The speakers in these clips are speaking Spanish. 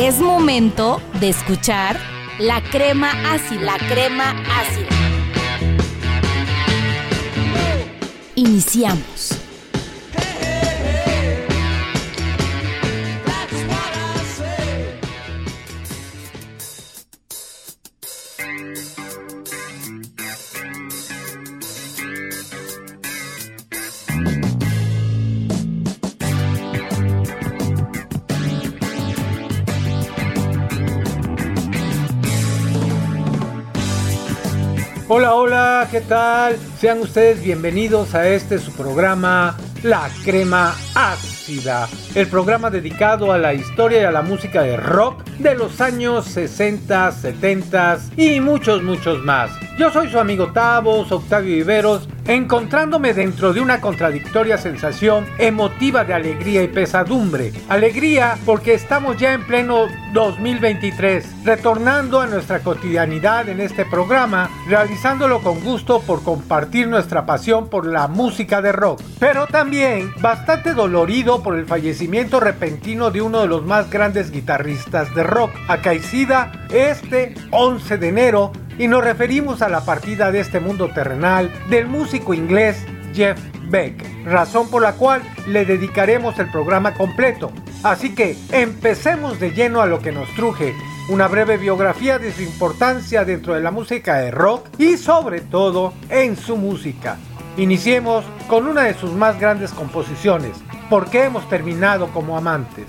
Es momento de escuchar la crema ácida, la crema ácida. Iniciamos. Hola, hola, ¿qué tal? Sean ustedes bienvenidos a este su programa La Crema Ácida, el programa dedicado a la historia y a la música de rock de los años 60, 70 y muchos, muchos más. Yo soy su amigo Tavos, Octavio Viveros, encontrándome dentro de una contradictoria sensación emotiva de alegría y pesadumbre. Alegría porque estamos ya en pleno 2023, retornando a nuestra cotidianidad en este programa, realizándolo con gusto por compartir nuestra pasión por la música de rock. Pero también bastante dolorido por el fallecimiento repentino de uno de los más grandes guitarristas de rock, acaecida este 11 de enero y nos referimos a la partida de este mundo terrenal del músico inglés Jeff Beck, razón por la cual le dedicaremos el programa completo. Así que empecemos de lleno a lo que nos truje, una breve biografía de su importancia dentro de la música de rock y sobre todo en su música. Iniciemos con una de sus más grandes composiciones, ¿Por qué hemos terminado como amantes?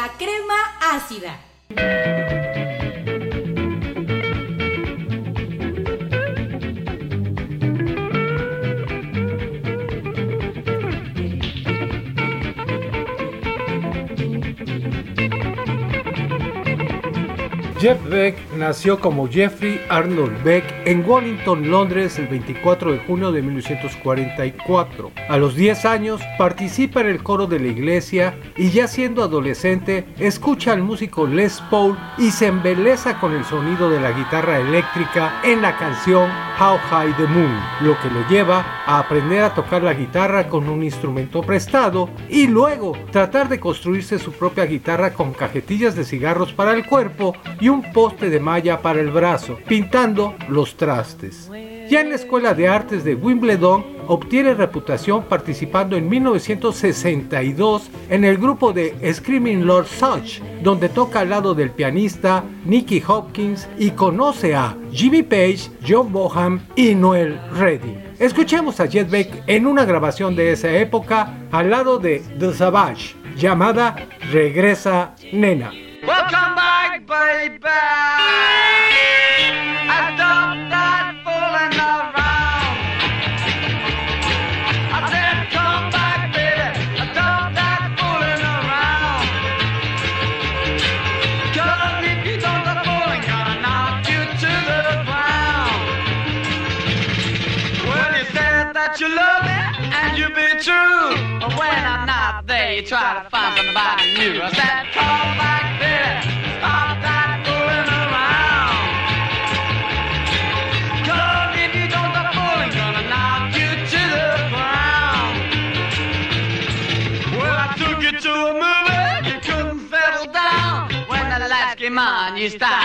La crema ácida. Jeff Beck nació como Jeffrey Arnold Beck en Wellington, Londres, el 24 de junio de 1944. A los 10 años participa en el coro de la iglesia y ya siendo adolescente escucha al músico Les Paul y se embeleza con el sonido de la guitarra eléctrica en la canción How High the Moon, lo que lo lleva a aprender a tocar la guitarra con un instrumento prestado y luego tratar de construirse su propia guitarra con cajetillas de cigarros para el cuerpo y un poste de malla para el brazo, pintando los trastes. Ya en la Escuela de Artes de Wimbledon obtiene reputación participando en 1962 en el grupo de Screaming Lord Such, donde toca al lado del pianista Nicky Hopkins y conoce a Jimmy Page, John Boham y Noel Reddy. Escuchemos a Jet Beck en una grabación de esa época al lado de The Savage, llamada Regresa Nena. Welcome baby. Came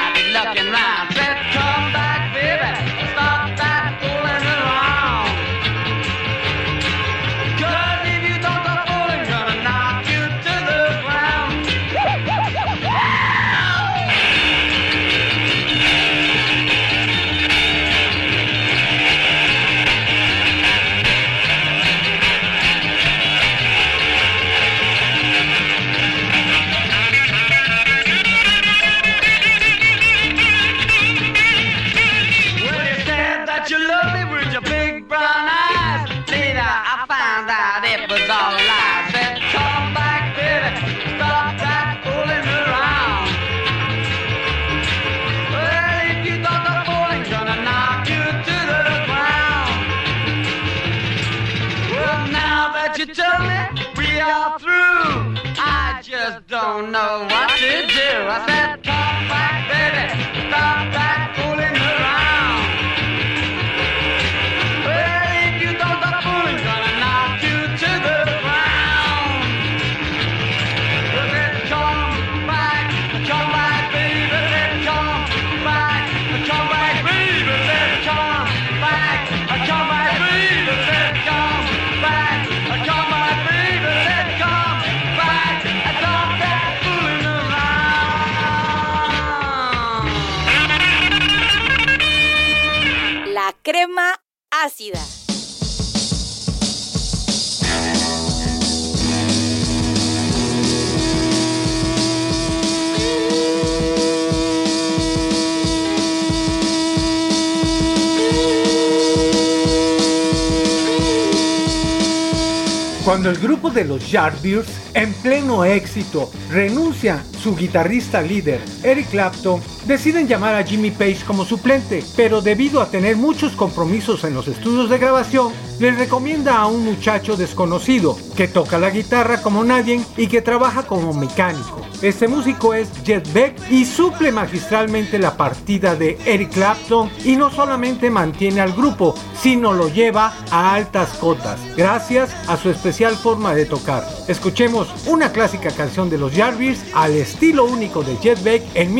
Cuando el grupo de los Yardbirds, en pleno éxito, renuncia su guitarrista líder, Eric Clapton, deciden llamar a Jimmy Page como suplente, pero debido a tener muchos compromisos en los estudios de grabación, les recomienda a un muchacho desconocido que toca la guitarra como nadie y que trabaja como mecánico. Este músico es Jet Beck y suple magistralmente la partida de Eric Clapton y no solamente mantiene al grupo, sino lo lleva a altas cotas, gracias a su especial forma de tocar. Escuchemos una clásica canción de los Yardbirds al estilo único de Jet Beck en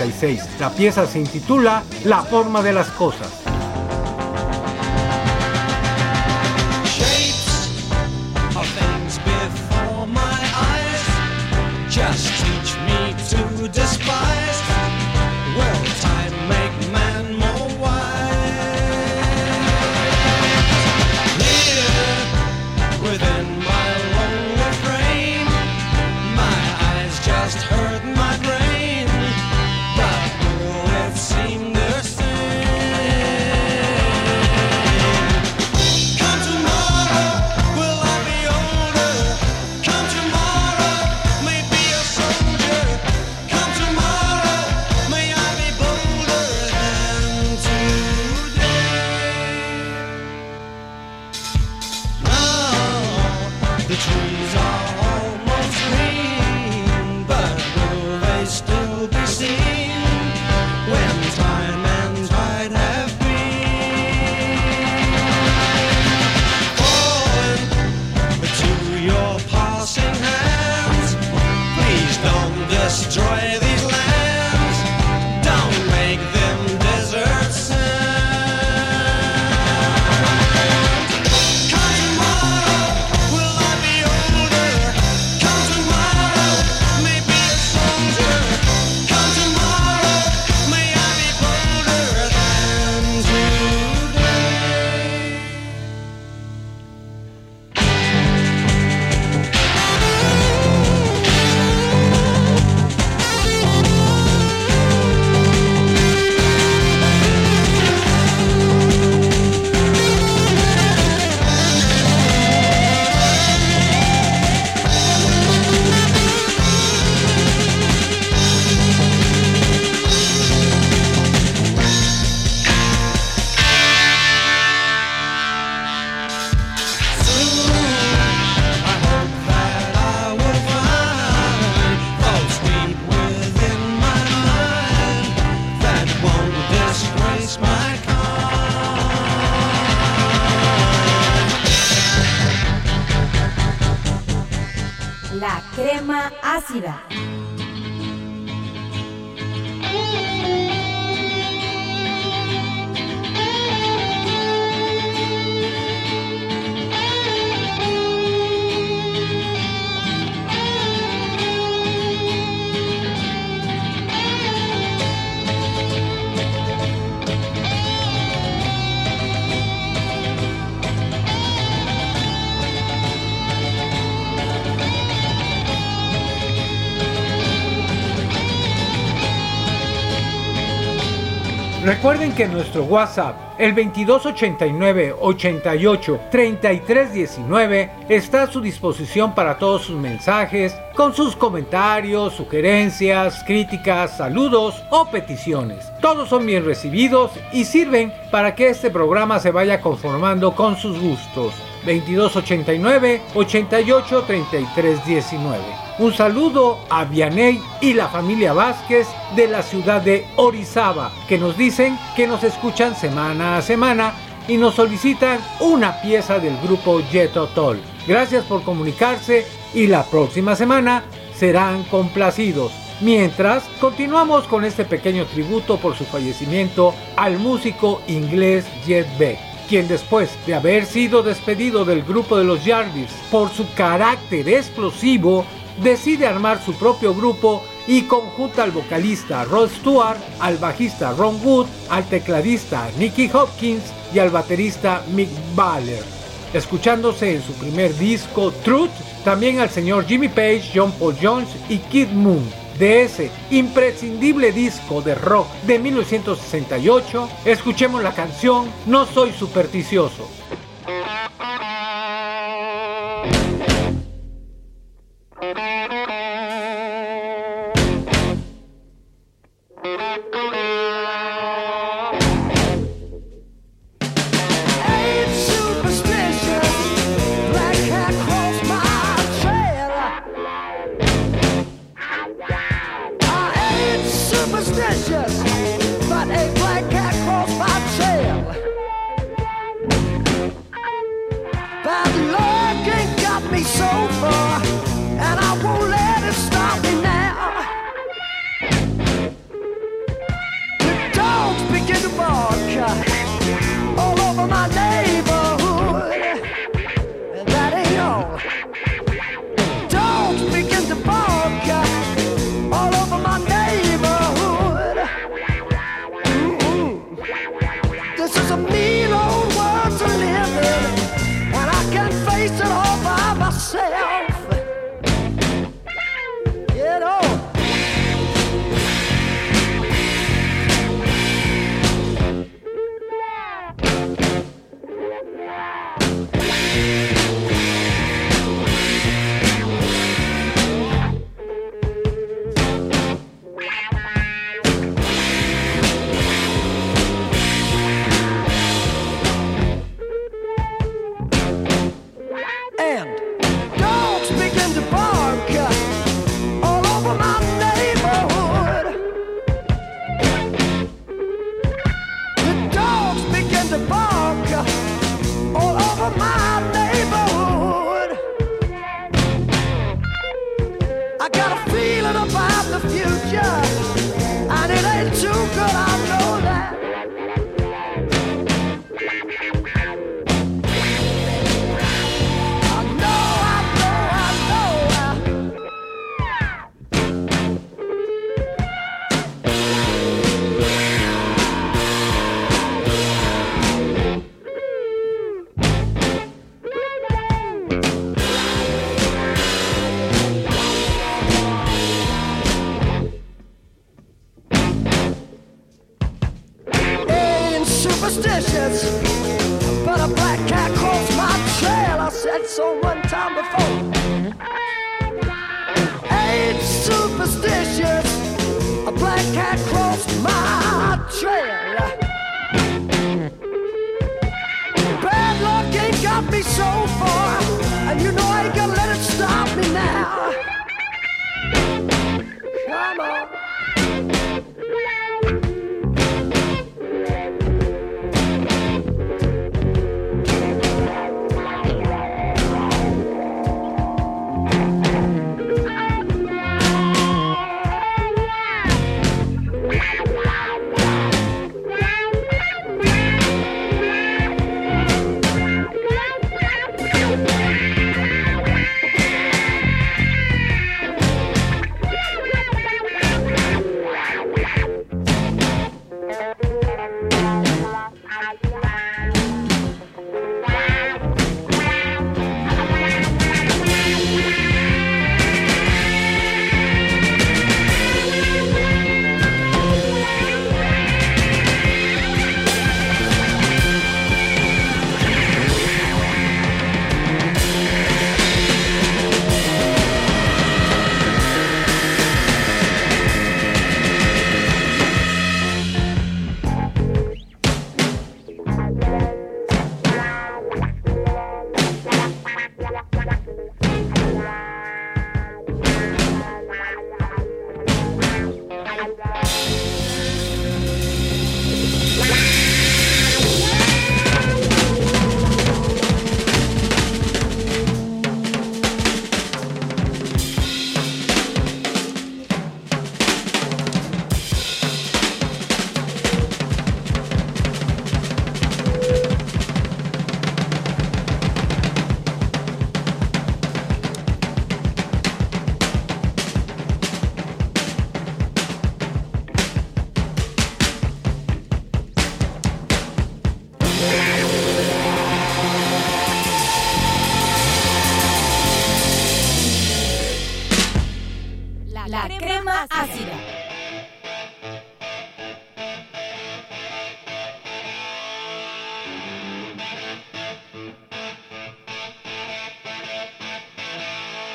1966. La pieza se intitula La forma de las cosas. Yes, she drove. Ácida. Recuerden que nuestro WhatsApp, el 2289 88 3319, está a su disposición para todos sus mensajes, con sus comentarios, sugerencias, críticas, saludos o peticiones. Todos son bien recibidos y sirven para que este programa se vaya conformando con sus gustos. 2289 88 3319. Un saludo a Vianey y la familia Vázquez de la ciudad de Orizaba, que nos dicen que nos escuchan semana a semana y nos solicitan una pieza del grupo Jetotol. Gracias por comunicarse y la próxima semana serán complacidos. Mientras, continuamos con este pequeño tributo por su fallecimiento al músico inglés Jet Beck quien después de haber sido despedido del grupo de los Yardbirds por su carácter explosivo, decide armar su propio grupo y conjunta al vocalista Rod Stewart, al bajista Ron Wood, al tecladista Nicky Hopkins y al baterista Mick Baller. Escuchándose en su primer disco Truth, también al señor Jimmy Page, John Paul Jones y Kid Moon. De ese imprescindible disco de rock de 1968, escuchemos la canción No Soy Supersticioso.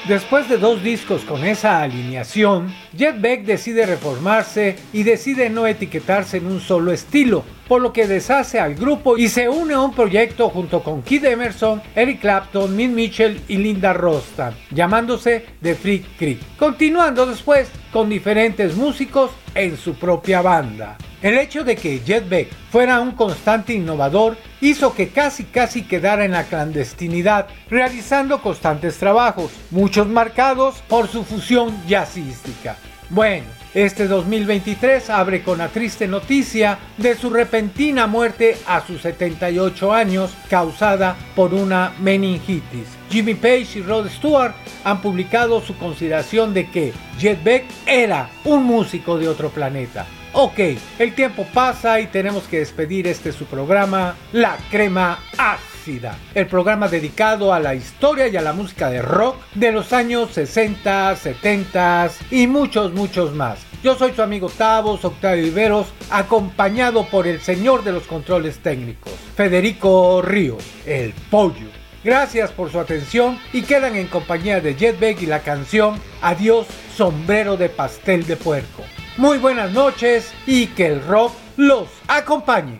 Después de dos discos con esa alineación, Jet Beck decide reformarse y decide no etiquetarse en un solo estilo, por lo que deshace al grupo y se une a un proyecto junto con Kid Emerson, Eric Clapton, Min Mitchell y Linda Rostan, llamándose The Freak Creek, continuando después con diferentes músicos en su propia banda. El hecho de que Jet Beck fuera un constante innovador hizo que casi casi quedara en la clandestinidad, realizando constantes trabajos, muchos marcados por su fusión jazzística. Bueno, este 2023 abre con la triste noticia de su repentina muerte a sus 78 años causada por una meningitis. Jimmy Page y Rod Stewart han publicado su consideración de que Jet Beck era un músico de otro planeta. Ok, el tiempo pasa y tenemos que despedir este su programa, La Crema El programa dedicado a la historia y a la música de rock de los años 60, 70 y muchos, muchos más. Yo soy su amigo Tavos, Octavio Iberos, acompañado por el señor de los controles técnicos, Federico Ríos, el pollo. Gracias por su atención y quedan en compañía de Jetbag y la canción Adiós, sombrero de pastel de puerco. Muy buenas noches y que el rock los acompañe.